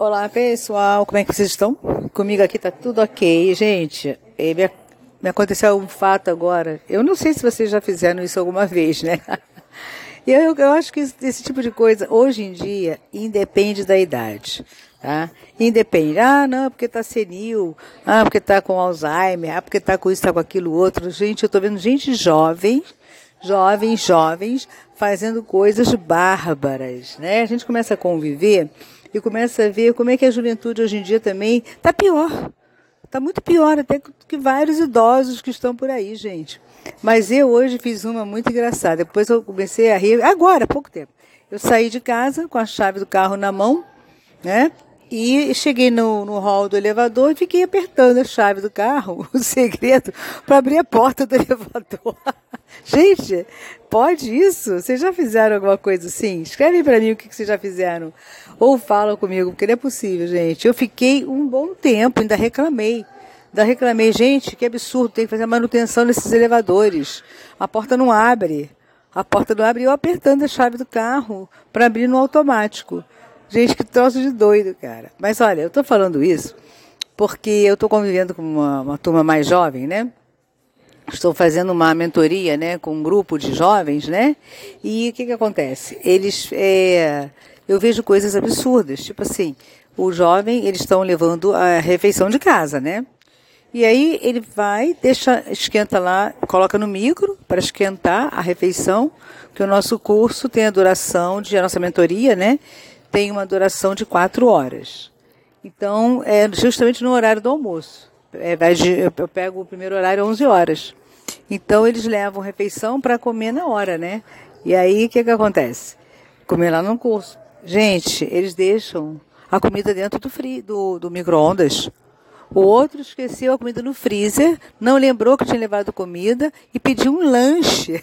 Olá pessoal, como é que vocês estão? Comigo aqui tá tudo ok, gente. Me, me aconteceu um fato agora. Eu não sei se vocês já fizeram isso alguma vez, né? Eu, eu acho que esse tipo de coisa, hoje em dia, independe da idade. Tá? Independe. Ah, não, porque está senil. Ah, porque está com Alzheimer. Ah, porque está com isso, está com aquilo outro. Gente, eu estou vendo gente jovem, jovens, jovens, fazendo coisas bárbaras, né? A gente começa a conviver e começa a ver como é que a juventude hoje em dia também está pior. Está muito pior até que vários idosos que estão por aí, gente. Mas eu hoje fiz uma muito engraçada. Depois eu comecei a rir, agora, há pouco tempo. Eu saí de casa com a chave do carro na mão, né? E cheguei no, no hall do elevador e fiquei apertando a chave do carro, o segredo, para abrir a porta do elevador. Gente, pode isso? Vocês já fizeram alguma coisa assim? Escreve para mim o que, que vocês já fizeram. Ou falam comigo, porque não é possível, gente. Eu fiquei um bom tempo, ainda reclamei. Ainda reclamei, gente, que absurdo, tem que fazer manutenção nesses elevadores. A porta não abre. A porta não abre eu apertando a chave do carro para abrir no automático. Gente, que troço de doido, cara. Mas olha, eu estou falando isso porque eu estou convivendo com uma, uma, turma mais jovem, né? Estou fazendo uma mentoria, né, com um grupo de jovens, né? E o que que acontece? Eles, é, eu vejo coisas absurdas, tipo assim, o jovem, eles estão levando a refeição de casa, né? E aí ele vai, deixa, esquenta lá, coloca no micro para esquentar a refeição, que o nosso curso tem a duração de a nossa mentoria, né? Tem uma duração de quatro horas. Então, é justamente no horário do almoço. É, eu pego o primeiro horário 11 horas. Então, eles levam refeição para comer na hora, né? E aí, o que, que acontece? Comer lá no curso. Gente, eles deixam a comida dentro do, do, do micro-ondas. O outro esqueceu a comida no freezer, não lembrou que tinha levado comida e pediu um lanche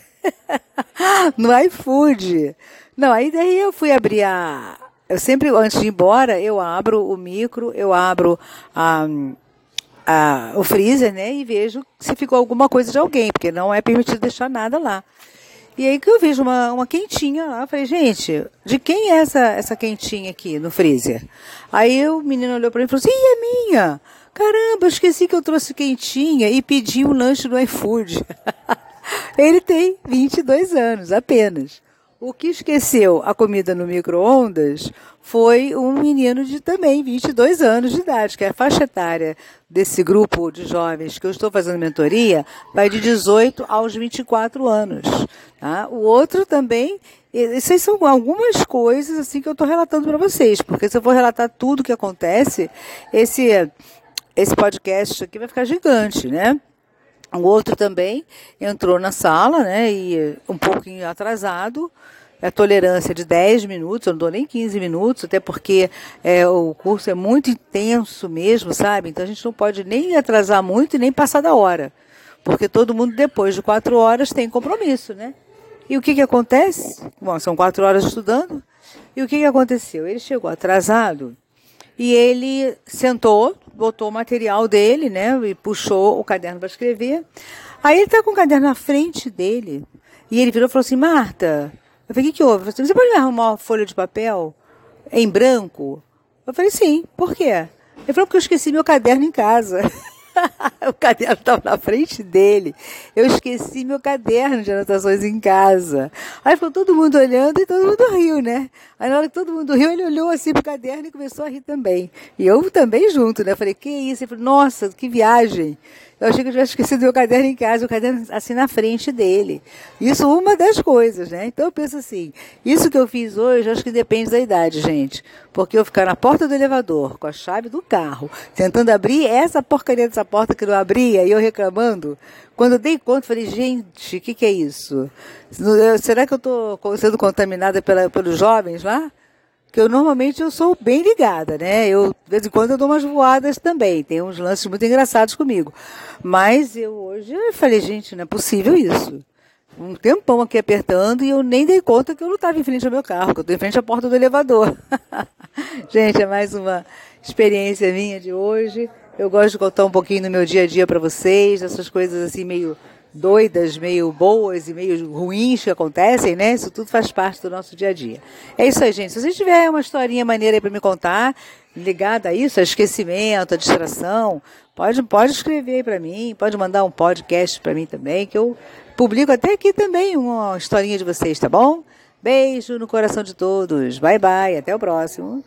no iFood. Não, aí daí eu fui abrir a, eu sempre, antes de ir embora, eu abro o micro, eu abro a, a, o freezer, né? E vejo se ficou alguma coisa de alguém, porque não é permitido deixar nada lá. E aí que eu vejo uma, uma quentinha lá, eu falei, gente, de quem é essa, essa quentinha aqui no freezer? Aí o menino olhou para mim e falou assim, Ih, é minha! Caramba, eu esqueci que eu trouxe quentinha e pedi um lanche no iFood. Ele tem 22 anos apenas. O que esqueceu a comida no micro-ondas foi um menino de também 22 anos de idade, que é a faixa etária desse grupo de jovens que eu estou fazendo mentoria, vai de 18 aos 24 anos. Tá? O outro também, essas são algumas coisas assim que eu estou relatando para vocês, porque se eu for relatar tudo o que acontece, esse, esse podcast aqui vai ficar gigante, né? O outro também entrou na sala, né, e um pouquinho atrasado, a tolerância de 10 minutos, eu não dou nem 15 minutos, até porque é, o curso é muito intenso mesmo, sabe? Então a gente não pode nem atrasar muito e nem passar da hora. Porque todo mundo, depois de quatro horas, tem compromisso, né? E o que, que acontece? Bom, são quatro horas estudando. E o que, que aconteceu? Ele chegou atrasado e ele sentou, botou o material dele, né? E puxou o caderno para escrever. Aí ele está com o caderno na frente dele. E ele virou e falou assim: Marta, eu falei: o que, que houve? Você pode me arrumar uma folha de papel em branco? Eu falei: sim, por quê? Ele falou: porque eu esqueci meu caderno em casa. o caderno estava na frente dele. Eu esqueci meu caderno de anotações em casa. Aí ficou todo mundo olhando e todo mundo riu, né? Aí na hora que todo mundo riu, ele olhou assim pro caderno e começou a rir também. E eu também junto, né? falei, que isso? Ele falou, nossa, que viagem. Eu achei que eu tivesse esquecido meu caderno em casa, o caderno assim na frente dele. Isso uma das coisas, né? Então eu penso assim, isso que eu fiz hoje, acho que depende da idade, gente. Porque eu ficar na porta do elevador, com a chave do carro, tentando abrir essa porcaria dessa porta que não abria, e eu reclamando, quando eu dei conta, falei, gente, o que, que é isso? Será que eu estou sendo contaminada pela, pelos jovens lá? Que eu normalmente eu sou bem ligada, né? Eu, de vez em quando, eu dou umas voadas também. Tem uns lances muito engraçados comigo. Mas eu hoje eu falei, gente, não é possível isso. Um tempão aqui apertando e eu nem dei conta que eu não estava em frente ao meu carro, que eu estou em frente à porta do elevador. gente, é mais uma experiência minha de hoje. Eu gosto de contar um pouquinho do meu dia a dia para vocês, essas coisas assim meio doidas, meio boas e meio ruins que acontecem, né? Isso tudo faz parte do nosso dia a dia. É isso aí, gente. Se você tiver uma historinha maneira para me contar, ligada a isso, a esquecimento, a distração, pode, pode escrever para mim, pode mandar um podcast para mim também, que eu publico até aqui também uma historinha de vocês, tá bom? Beijo no coração de todos. Bye bye, até o próximo.